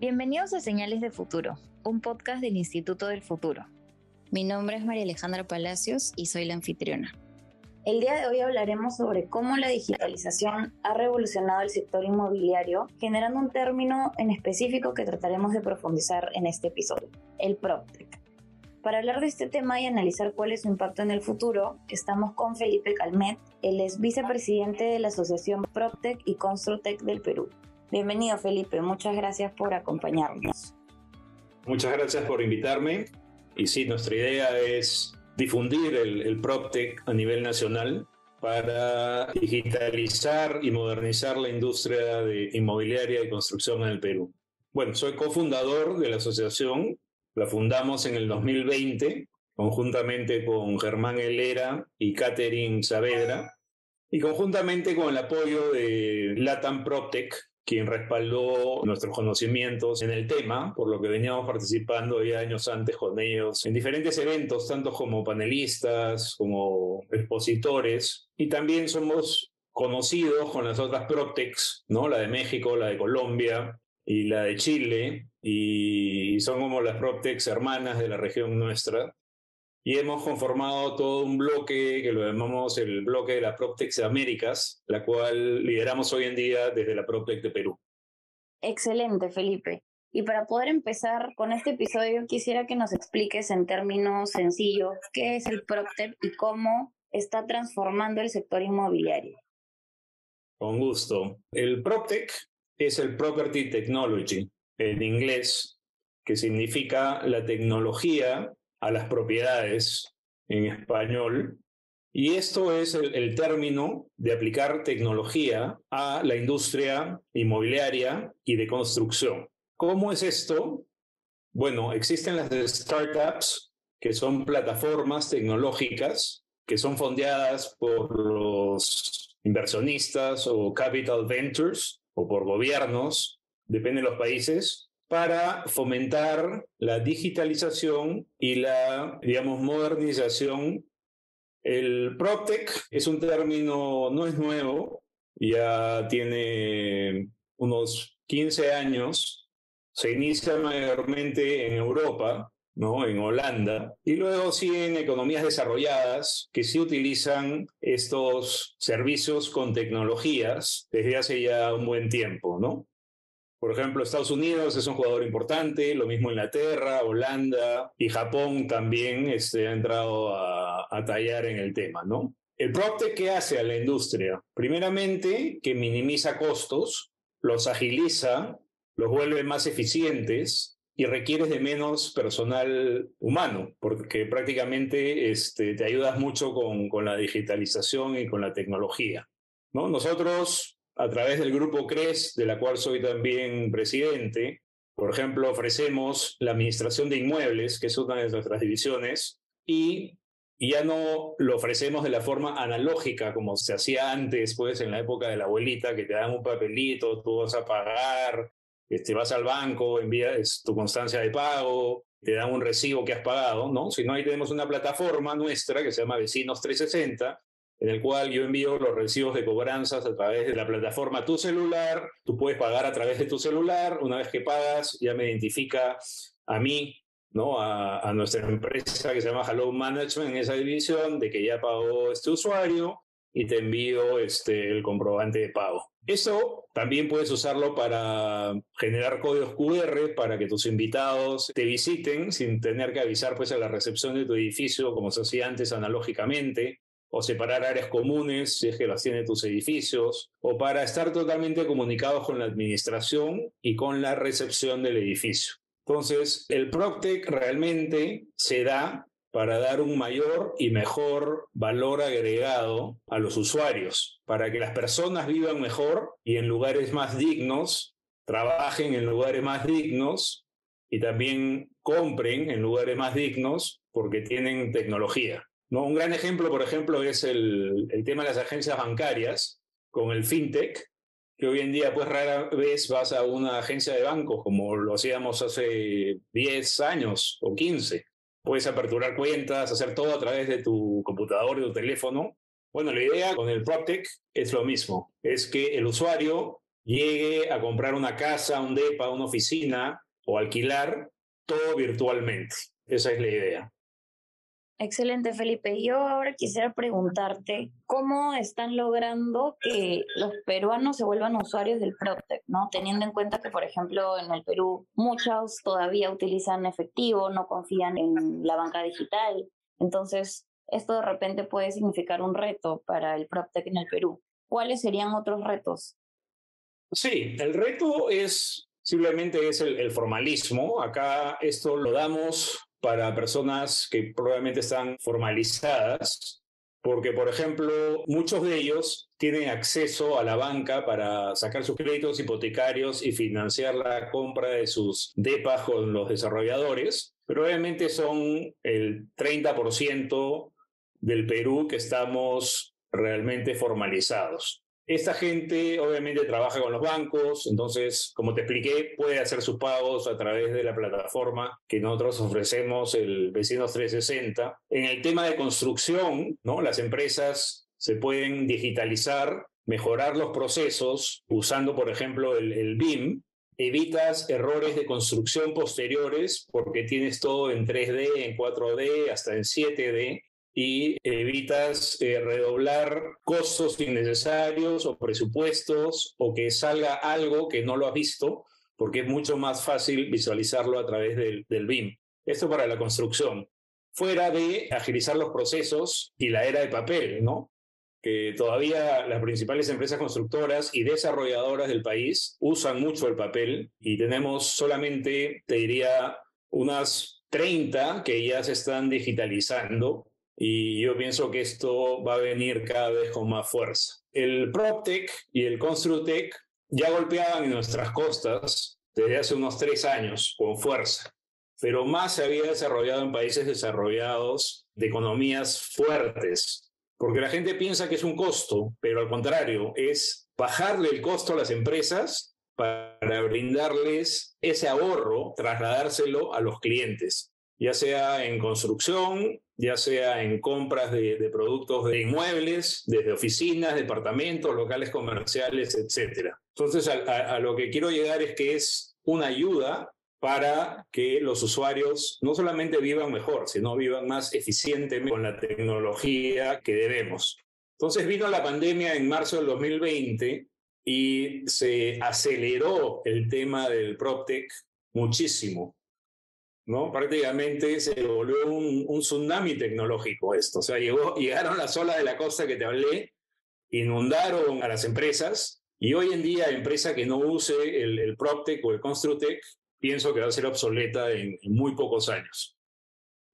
Bienvenidos a Señales de Futuro, un podcast del Instituto del Futuro. Mi nombre es María Alejandra Palacios y soy la anfitriona. El día de hoy hablaremos sobre cómo la digitalización ha revolucionado el sector inmobiliario, generando un término en específico que trataremos de profundizar en este episodio, el PropTech. Para hablar de este tema y analizar cuál es su impacto en el futuro, estamos con Felipe Calmet, él es vicepresidente de la Asociación PropTech y Construtech del Perú. Bienvenido Felipe, muchas gracias por acompañarnos. Muchas gracias por invitarme. Y sí, nuestra idea es difundir el, el PropTech a nivel nacional para digitalizar y modernizar la industria de inmobiliaria y construcción en el Perú. Bueno, soy cofundador de la asociación la fundamos en el 2020 conjuntamente con Germán Helera y Catherine Saavedra y conjuntamente con el apoyo de Latam PropTech, quien respaldó nuestros conocimientos en el tema, por lo que veníamos participando ya años antes con ellos en diferentes eventos, tanto como panelistas, como expositores, y también somos conocidos con las otras PropTechs, ¿no? La de México, la de Colombia, y la de Chile, y son como las PropTechs hermanas de la región nuestra. Y hemos conformado todo un bloque que lo llamamos el bloque de la PropTechs de Américas, la cual lideramos hoy en día desde la PropTech de Perú. Excelente, Felipe. Y para poder empezar con este episodio, quisiera que nos expliques en términos sencillos qué es el PropTech y cómo está transformando el sector inmobiliario. Con gusto. El PropTech es el Property Technology, en inglés, que significa la tecnología a las propiedades en español. Y esto es el, el, término de aplicar tecnología a la industria inmobiliaria y de construcción. ¿Cómo es esto? Bueno, existen las startups, que son plataformas tecnológicas que son fondeadas por los inversionistas o capital ventures o por gobiernos, depende de los países, para fomentar la digitalización y la, digamos, modernización. El PropTech es un término, no es nuevo, ya tiene unos 15 años, se inicia mayormente en Europa, ¿no? en Holanda, y luego siguen economías desarrolladas que sí utilizan estos servicios con tecnologías desde hace ya un buen tiempo, ¿no? Por ejemplo, Estados Unidos es un jugador importante, lo mismo Inglaterra, Holanda y Japón también este, ha entrado a, a tallar en el tema, ¿no? El PropTech, ¿qué hace a la industria? Primeramente, que minimiza costos, los agiliza, los vuelve más eficientes, y requieres de menos personal humano, porque prácticamente este, te ayudas mucho con, con, la digitalización y con la tecnología. ¿no? Nosotros, a través del grupo CRES, de la cual soy también presidente, por ejemplo, ofrecemos la administración de inmuebles, que es una de nuestras divisiones, y ya no lo ofrecemos de la forma analógica como se hacía antes, pues en la época de la abuelita, que te dan un papelito, tú vas a pagar, este, vas al banco, envías tu constancia de pago, te dan un recibo que has pagado, ¿no? Si no, ahí tenemos una plataforma nuestra que se llama Vecinos 360, en el cual yo envío los recibos de cobranzas a través de la plataforma tu celular, tú puedes pagar a través de tu celular, una vez que pagas ya me identifica a mí, ¿no? A, nuestra empresa que se llama Hello Management en esa división de que ya pagó este usuario y te envío este, el comprobante de pago. Eso también puedes usarlo para generar códigos QR para que tus invitados te visiten sin tener que avisar pues a la recepción de tu edificio como se hacía antes analógicamente o separar áreas comunes si es que las tiene tus edificios o para estar totalmente comunicados con la administración y con la recepción del edificio. Entonces, el PropTech realmente se da para dar un mayor y mejor valor agregado a los usuarios, para que las personas vivan mejor y en lugares más dignos, trabajen en lugares más dignos y también compren en lugares más dignos porque tienen tecnología. Un gran ejemplo, por ejemplo, es el, tema de las agencias bancarias con el fintech, que hoy en día pues rara vez vas a una agencia de banco como lo hacíamos hace 10 años o 15 Puedes aperturar cuentas, hacer todo a través de tu computador y tu teléfono. Bueno, la idea con el PropTech es lo mismo, es que el usuario llegue a comprar una casa, un DEPA, una oficina o alquilar todo virtualmente. Esa es la idea. Excelente, Felipe. Yo ahora quisiera preguntarte cómo están logrando que los peruanos se vuelvan usuarios del PropTech, ¿no? Teniendo en cuenta que, por ejemplo, en el Perú muchos todavía utilizan efectivo, no confían en la banca digital. Entonces, esto de repente puede significar un reto para el PropTech en el Perú. ¿Cuáles serían otros retos? Sí, el reto es simplemente es el formalismo. Acá esto lo damos para personas que probablemente están formalizadas, porque, por ejemplo, muchos de ellos tienen acceso a la banca para sacar sus créditos hipotecarios y financiar la compra de sus DEPAs con los desarrolladores, pero obviamente son el 30% del Perú que estamos realmente formalizados. Esta gente obviamente trabaja con los bancos, entonces, como te expliqué, puede hacer sus pagos a través de la plataforma que nosotros ofrecemos, el Vecinos 360. En el tema de construcción, ¿no? las empresas se pueden digitalizar, mejorar los procesos usando, por ejemplo, el, el BIM, evitas errores de construcción posteriores porque tienes todo en 3D, en 4D, hasta en 7D, y evitas eh, redoblar costos innecesarios o presupuestos o que salga algo que no lo has visto, porque es mucho más fácil visualizarlo a través del, del BIM. Esto para la construcción. Fuera de agilizar los procesos y la era de papel, ¿no? que todavía las principales empresas constructoras y desarrolladoras del país usan mucho el papel y tenemos solamente, te diría, unas 30 que ya se están digitalizando y yo pienso que esto va a venir cada vez con más fuerza. El PropTech y el ConstruTech ya golpeaban en nuestras costas desde hace unos tres años con fuerza, pero más se había desarrollado en países desarrollados de economías fuertes, porque la gente piensa que es un costo, pero al contrario, es bajarle el costo a las empresas para brindarles ese ahorro, trasladárselo a los clientes, ya sea en construcción, ya sea en compras de, productos de inmuebles, desde oficinas, departamentos, locales comerciales, etc. Entonces, a, lo que quiero llegar es que es una ayuda para que los usuarios no solamente vivan mejor, sino vivan más eficientemente con la tecnología que debemos. Entonces vino la pandemia en marzo del 2020 y se aceleró el tema del PropTech muchísimo. ¿No? Prácticamente se volvió un, tsunami tecnológico esto. O sea, llegó, llegaron las olas de la costa que te hablé, inundaron a las empresas y hoy en día empresa que no use el, el o el Construtech, pienso que va a ser obsoleta en, en muy pocos años.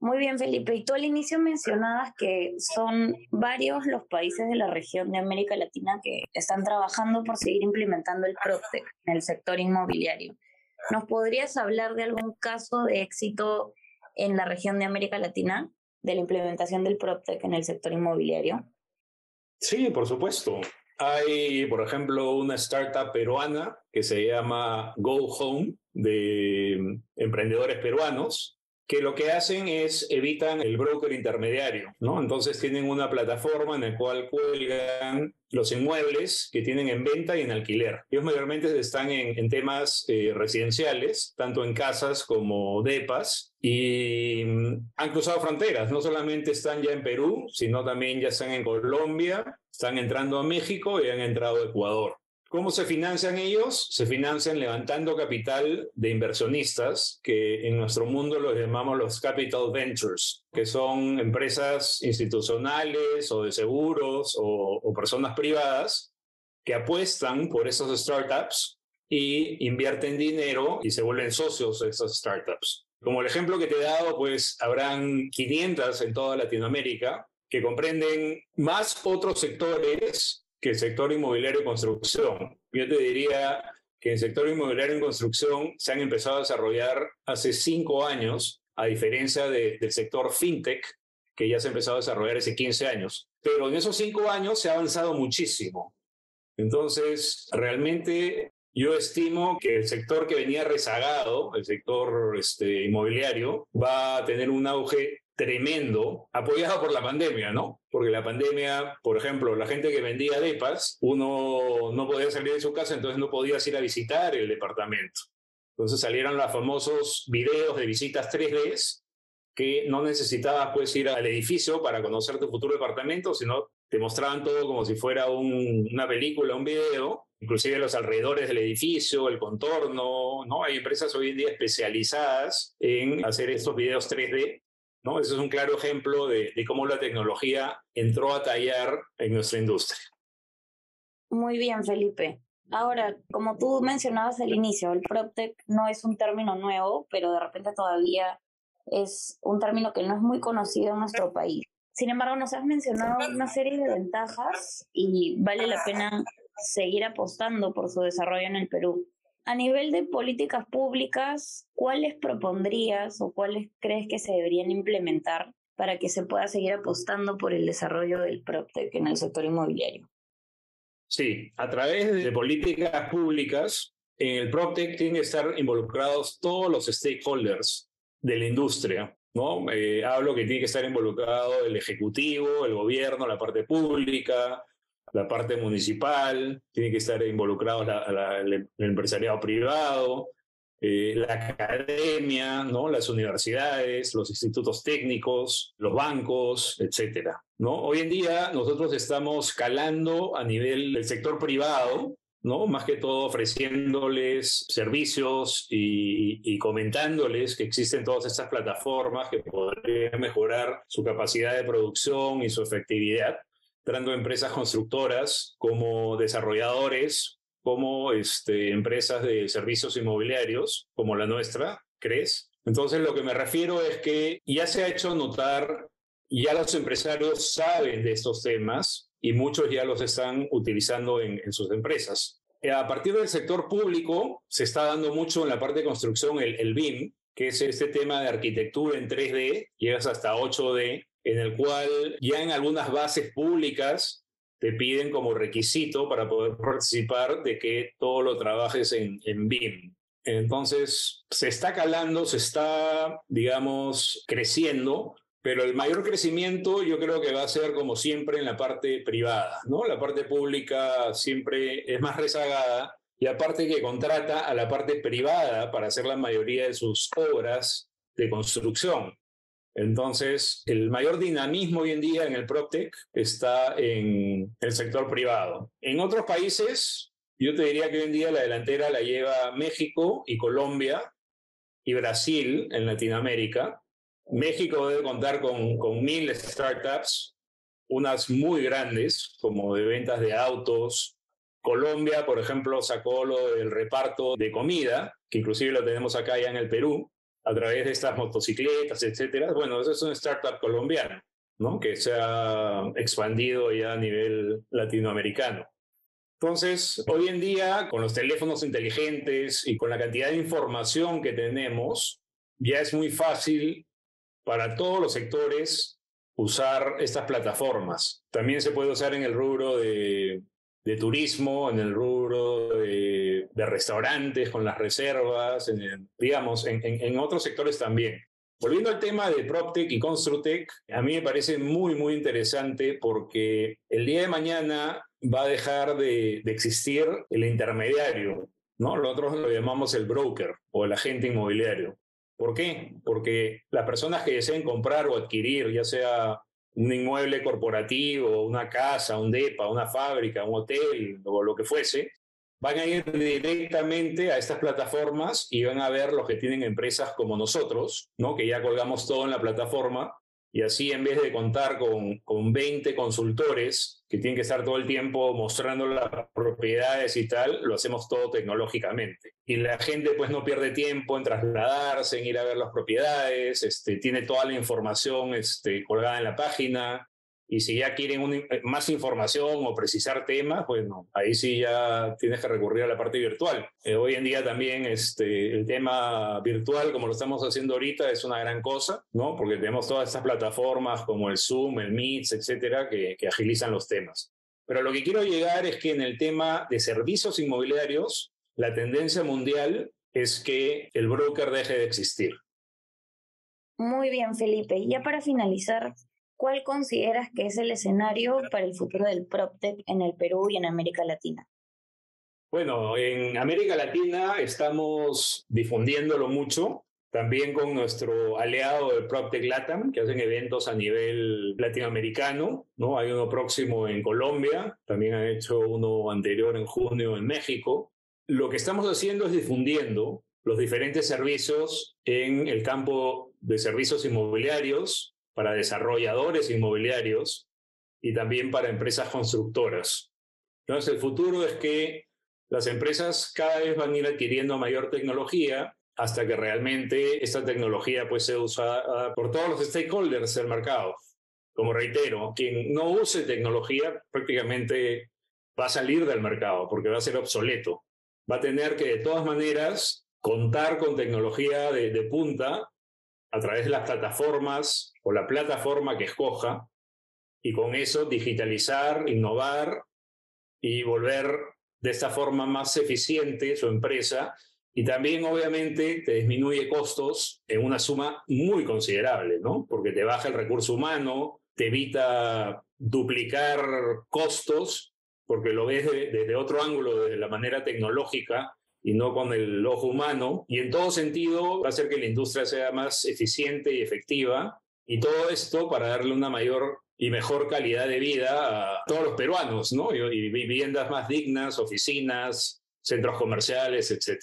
Muy bien, Felipe. Y tú al inicio mencionabas que son varios los países de la región de América Latina que están trabajando por seguir implementando el PropTech en el sector inmobiliario. ¿Nos podrías hablar de algún caso de éxito en la región de América Latina de la implementación del PropTech en el sector inmobiliario? Sí, por supuesto. Hay, por ejemplo, una startup peruana que se llama Go Home de emprendedores peruanos que lo que hacen es evitan el broker intermediario, ¿no? Entonces tienen una plataforma en la cual cuelgan los inmuebles que tienen en venta y en alquiler. Ellos mayormente están en, temas eh, residenciales, tanto en casas como depas, y mm, han cruzado fronteras. No solamente están ya en Perú, sino también ya están en Colombia, están entrando a México y han entrado a Ecuador. ¿Cómo se financian ellos? Se financian levantando capital de inversionistas, que en nuestro mundo los llamamos los capital ventures, que son empresas institucionales o de seguros o, personas privadas que apuestan por esas startups y invierten dinero y se vuelven socios de esas startups. Como el ejemplo que te he dado, pues habrán 500 en toda Latinoamérica que comprenden más otros sectores que el sector inmobiliario y construcción. Yo te diría que el sector inmobiliario y construcción se han empezado a desarrollar hace cinco años, a diferencia del sector fintech, que ya se ha empezado a desarrollar hace 15 años. Pero en esos cinco años se ha avanzado muchísimo. Entonces, realmente yo estimo que el sector que venía rezagado, el sector este, inmobiliario, va a tener un auge tremendo, apoyado por la pandemia, ¿no? Porque la pandemia, por ejemplo, la gente que vendía depas, uno no podía salir de su casa, entonces no podías ir a visitar el departamento. Entonces salieron los famosos videos de visitas 3D que no necesitabas pues ir al edificio para conocer tu futuro departamento, sino te mostraban todo como si fuera una película, un video, inclusive los alrededores del edificio, el contorno, ¿no? Hay empresas hoy en día especializadas en hacer estos videos 3D, ¿no? Ese es un claro ejemplo de, de cómo la tecnología entró a tallar en nuestra industria. Muy bien, Felipe. Ahora, como tú mencionabas al inicio, el PropTech no es un término nuevo, pero de repente todavía es un término que no es muy conocido en nuestro país. Sin embargo, nos has mencionado una serie de ventajas y vale la pena seguir apostando por su desarrollo en el Perú. A nivel de políticas públicas, ¿cuáles propondrías o cuáles crees que se deberían implementar para que se pueda seguir apostando por el desarrollo del PropTech en el sector inmobiliario? Sí, a través de políticas públicas, en el PropTech tienen que estar involucrados todos los stakeholders de la industria, ¿no? Eh, hablo que tiene que estar involucrado el ejecutivo, el gobierno, la parte pública, la parte municipal, tiene que estar involucrado el empresariado privado, eh, la academia, ¿no? las universidades, los institutos técnicos, los bancos, etcétera. ¿no? Hoy en día nosotros estamos calando a nivel del sector privado ¿no? Más que todo ofreciéndoles servicios y, comentándoles que existen todas estas plataformas que podrían mejorar su capacidad de producción y su efectividad, tanto empresas constructoras como desarrolladores, como este, empresas de servicios inmobiliarios, como la nuestra, ¿crees? Entonces lo que me refiero es que ya se ha hecho notar, ya los empresarios saben de estos temas, y muchos ya los están utilizando en, sus empresas. Eh, a partir del sector público se está dando mucho en la parte de construcción el, el BIM, que es este tema de arquitectura en 3D, llegas hasta 8D, en el cual ya en algunas bases públicas te piden como requisito para poder participar de que todo lo trabajes en, en BIM. Entonces, se está calando, se está, digamos, creciendo pero el mayor crecimiento yo creo que va a ser como siempre en la parte privada, ¿no? La parte pública siempre es más rezagada y aparte que contrata a la parte privada para hacer la mayoría de sus obras de construcción. Entonces, el mayor dinamismo hoy en día en el PropTech está en el sector privado. En otros países, yo te diría que hoy en día la delantera la lleva México y Colombia y Brasil en Latinoamérica, México debe contar con, con mil startups, unas muy grandes, como de ventas de autos. Colombia, por ejemplo, sacó lo del reparto de comida, que inclusive lo tenemos acá ya en el Perú, a través de estas motocicletas, etcétera. Bueno, eso es una startup colombiana, ¿no? Que se ha expandido ya a nivel latinoamericano. Entonces, hoy en día, con los teléfonos inteligentes y con la cantidad de información que tenemos, ya es muy fácil para todos los sectores usar estas plataformas. También se puede usar en el rubro de, turismo, en el rubro de, restaurantes con las reservas, en digamos, en, otros sectores también. Volviendo al tema de PropTech y Construtech, a mí me parece muy, muy interesante porque el día de mañana va a dejar de, de existir el intermediario, ¿no? Nosotros lo llamamos el broker o el agente inmobiliario. ¿Por qué? Porque las personas que deseen comprar o adquirir, ya sea un inmueble corporativo, una casa, un DEPA, una fábrica, un hotel o lo que fuese, van a ir directamente a estas plataformas y van a ver los que tienen empresas como nosotros, ¿no? que ya colgamos todo en la plataforma y así en vez de contar con, con 20 consultores que tienen que estar todo el tiempo mostrando las propiedades y tal, lo hacemos todo tecnológicamente. Y la gente pues no pierde tiempo en trasladarse, en ir a ver las propiedades, este, tiene toda la información este, colgada en la página, y si ya quieren eh, más información o precisar temas, bueno, ahí sí ya tienes que recurrir a la parte virtual. Eh, hoy en día también este, el tema virtual, como lo estamos haciendo ahorita, es una gran cosa, ¿no? Porque tenemos todas estas plataformas como el Zoom, el Meet, etcétera, que, que agilizan los temas. Pero lo que quiero llegar es que en el tema de servicios inmobiliarios, la tendencia mundial es que el broker deje de existir. Muy bien, Felipe. Y ya para finalizar, ¿cuál consideras que es el escenario para el futuro del PropTech en el Perú y en América Latina? Bueno, en América Latina estamos difundiéndolo mucho, también con nuestro aliado de PropTech Latam, que hacen eventos a nivel latinoamericano, ¿no? Hay uno próximo en Colombia, también han hecho uno anterior en junio en México. Lo que estamos haciendo es difundiendo los diferentes servicios en el campo de servicios inmobiliarios para desarrolladores inmobiliarios y también para empresas constructoras. Entonces, el futuro es que las empresas cada vez van a ir adquiriendo mayor tecnología hasta que realmente esta tecnología puede ser usada por todos los stakeholders del mercado. Como reitero, quien no use tecnología prácticamente va a salir del mercado porque va a ser obsoleto. Va a tener que de todas maneras contar con tecnología de, de punta a través de las plataformas o la plataforma que escoja y con eso digitalizar, innovar y volver de esta forma más eficiente su empresa y también obviamente te disminuye costos en una suma muy considerable, ¿no? Porque te baja el recurso humano, te evita duplicar costos, porque lo ves desde otro ángulo, desde la manera tecnológica, y no con el ojo humano. Y en todo sentido va a hacer que la industria sea más eficiente y efectiva. Y todo esto para darle una mayor y mejor calidad de vida a todos los peruanos, ¿no? Y, viviendas más dignas, oficinas, centros comerciales, etc.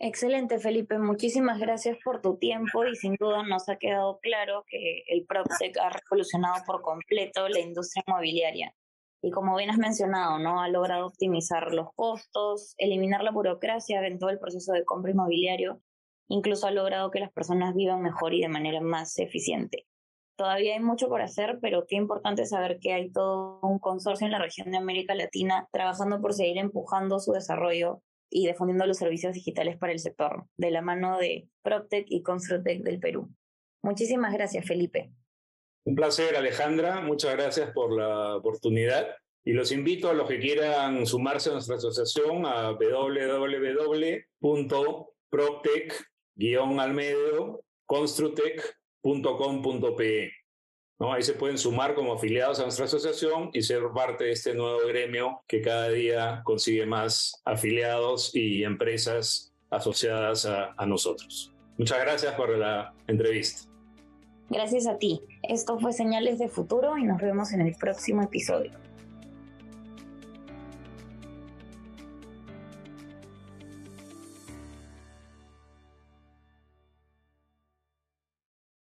Excelente, Felipe. Muchísimas gracias por tu tiempo y sin duda nos ha quedado claro que el PropTech ha revolucionado por completo la industria inmobiliaria y como bien has mencionado, ¿no? Ha logrado optimizar los costos, eliminar la burocracia en todo el proceso de compra inmobiliario, incluso ha logrado que las personas vivan mejor y de manera más eficiente. Todavía hay mucho por hacer, pero qué importante saber que hay todo un consorcio en la región de América Latina trabajando por seguir empujando su desarrollo y difundiendo los servicios digitales para el sector, de la mano de PropTech y Construtec del Perú. Muchísimas gracias, Felipe. Un placer, Alejandra. Muchas gracias por la oportunidad. Y los invito a los que quieran sumarse a nuestra asociación a www.proptech-almedio-construtec.com.pe. ¿No? Ahí se pueden sumar como afiliados a nuestra asociación y ser parte de este nuevo gremio que cada día consigue más afiliados y empresas asociadas a, a nosotros. Muchas gracias por la entrevista. Gracias a ti. Esto fue Señales de Futuro y nos vemos en el próximo episodio.